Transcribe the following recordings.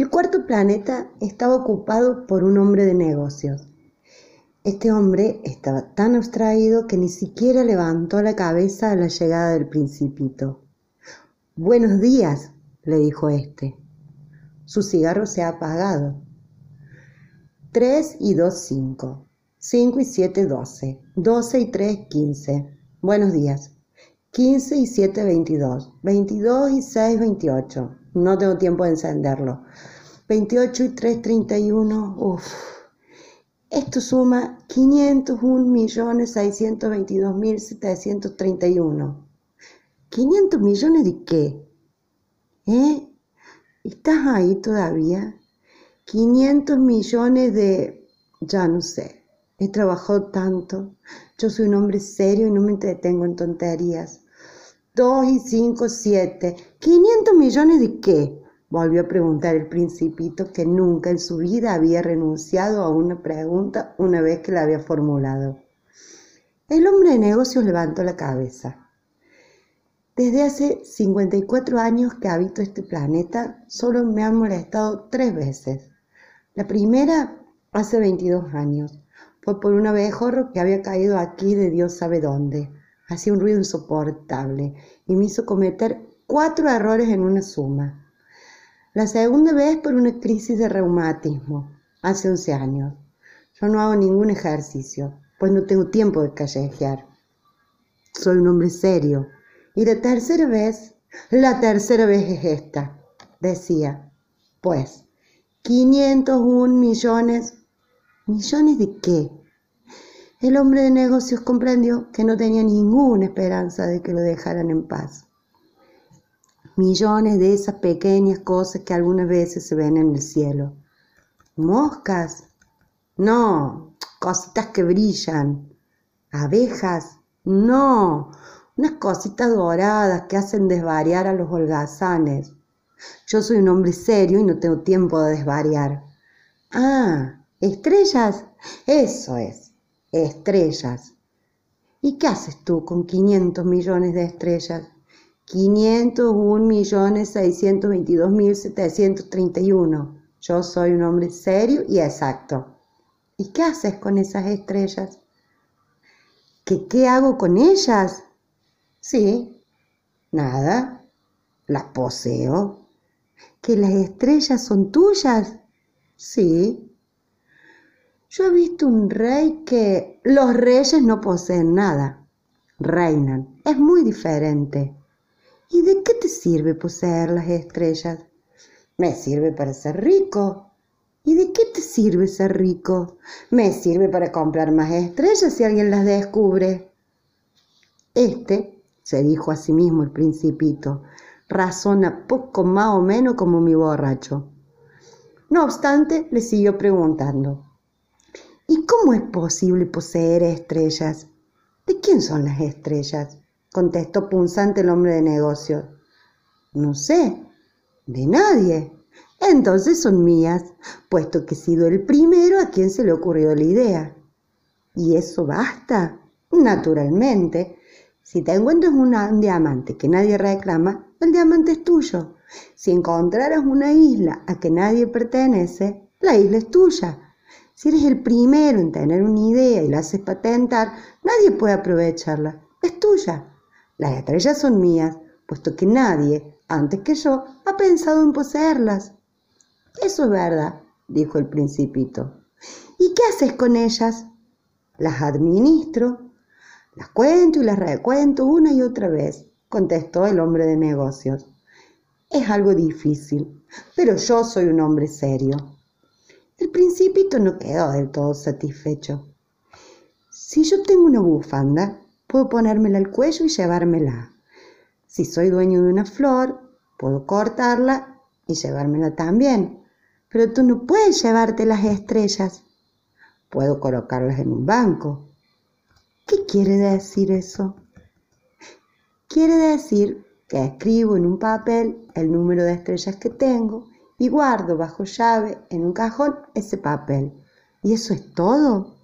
El cuarto planeta estaba ocupado por un hombre de negocios. Este hombre estaba tan abstraído que ni siquiera levantó la cabeza a la llegada del principito. Buenos días, le dijo este. Su cigarro se ha apagado. Tres y dos, cinco. Cinco y siete, doce. Doce y tres, quince. Buenos días. Quince y siete, veintidós. Veintidós y seis, veintiocho. No tengo tiempo de encenderlo. 28 y 3, 31. Uf. Esto suma 501.622.731. ¿500 millones de qué? ¿Eh? ¿Estás ahí todavía? 500 millones de... ya no sé. He trabajado tanto. Yo soy un hombre serio y no me entretengo en tonterías. 2 y 5, 7. ¿500 millones de qué? Volvió a preguntar el principito que nunca en su vida había renunciado a una pregunta una vez que la había formulado. El hombre de negocios levantó la cabeza. Desde hace 54 años que habito este planeta, solo me han molestado tres veces. La primera hace 22 años. Fue por un abejorro que había caído aquí de Dios sabe dónde hacía un ruido insoportable y me hizo cometer cuatro errores en una suma. La segunda vez por una crisis de reumatismo, hace 11 años. Yo no hago ningún ejercicio, pues no tengo tiempo de callejear. Soy un hombre serio. Y la tercera vez, la tercera vez es esta, decía. Pues, 501 millones. ¿Millones de qué? El hombre de negocios comprendió que no tenía ninguna esperanza de que lo dejaran en paz. Millones de esas pequeñas cosas que algunas veces se ven en el cielo. ¿Moscas? No, cositas que brillan. ¿Abejas? No, unas cositas doradas que hacen desvariar a los holgazanes. Yo soy un hombre serio y no tengo tiempo de desvariar. Ah, estrellas. Eso es estrellas. ¿Y qué haces tú con 500 millones de estrellas? 501 millones 622 mil 731. Yo soy un hombre serio y exacto. ¿Y qué haces con esas estrellas? ¿Qué, qué hago con ellas? Sí, nada. Las poseo. ¿Que las estrellas son tuyas? Sí, yo he visto un rey que los reyes no poseen nada, reinan. Es muy diferente. ¿Y de qué te sirve poseer las estrellas? Me sirve para ser rico. ¿Y de qué te sirve ser rico? Me sirve para comprar más estrellas si alguien las descubre. Este, se dijo a sí mismo el principito, razona poco más o menos como mi borracho. No obstante, le siguió preguntando. ¿Y cómo es posible poseer estrellas? ¿De quién son las estrellas? contestó punzante el hombre de negocios. No sé, de nadie. Entonces son mías, puesto que he sido el primero a quien se le ocurrió la idea. ¿Y eso basta? Naturalmente. Si te encuentras un diamante que nadie reclama, el diamante es tuyo. Si encontraras una isla a que nadie pertenece, la isla es tuya. Si eres el primero en tener una idea y la haces patentar, nadie puede aprovecharla. Es tuya. Las estrellas son mías, puesto que nadie, antes que yo, ha pensado en poseerlas. Eso es verdad, dijo el principito. ¿Y qué haces con ellas? Las administro. Las cuento y las recuento una y otra vez, contestó el hombre de negocios. Es algo difícil, pero yo soy un hombre serio. El principito no quedó del todo satisfecho. Si yo tengo una bufanda, puedo ponérmela al cuello y llevármela. Si soy dueño de una flor, puedo cortarla y llevármela también. Pero tú no puedes llevarte las estrellas. Puedo colocarlas en un banco. ¿Qué quiere decir eso? Quiere decir que escribo en un papel el número de estrellas que tengo y guardo bajo llave en un cajón ese papel. ¿Y eso es todo?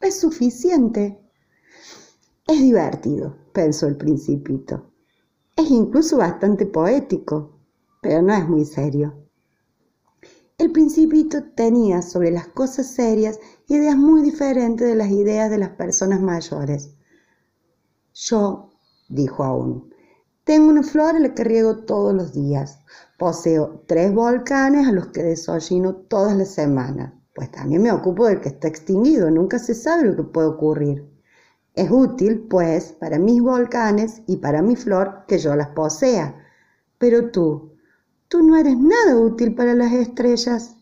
Es suficiente. Es divertido, pensó el principito. Es incluso bastante poético, pero no es muy serio. El principito tenía sobre las cosas serias ideas muy diferentes de las ideas de las personas mayores. Yo, dijo aún, tengo una flor a la que riego todos los días. Poseo tres volcanes a los que desollino todas las semanas. Pues también me ocupo del que está extinguido. Nunca se sabe lo que puede ocurrir. Es útil, pues, para mis volcanes y para mi flor que yo las posea. Pero tú, tú no eres nada útil para las estrellas.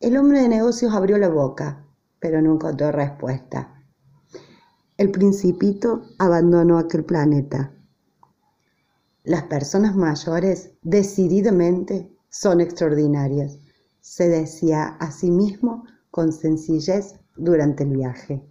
El hombre de negocios abrió la boca, pero no encontró respuesta. El principito abandonó aquel planeta. Las personas mayores decididamente son extraordinarias, se decía a sí mismo con sencillez durante el viaje.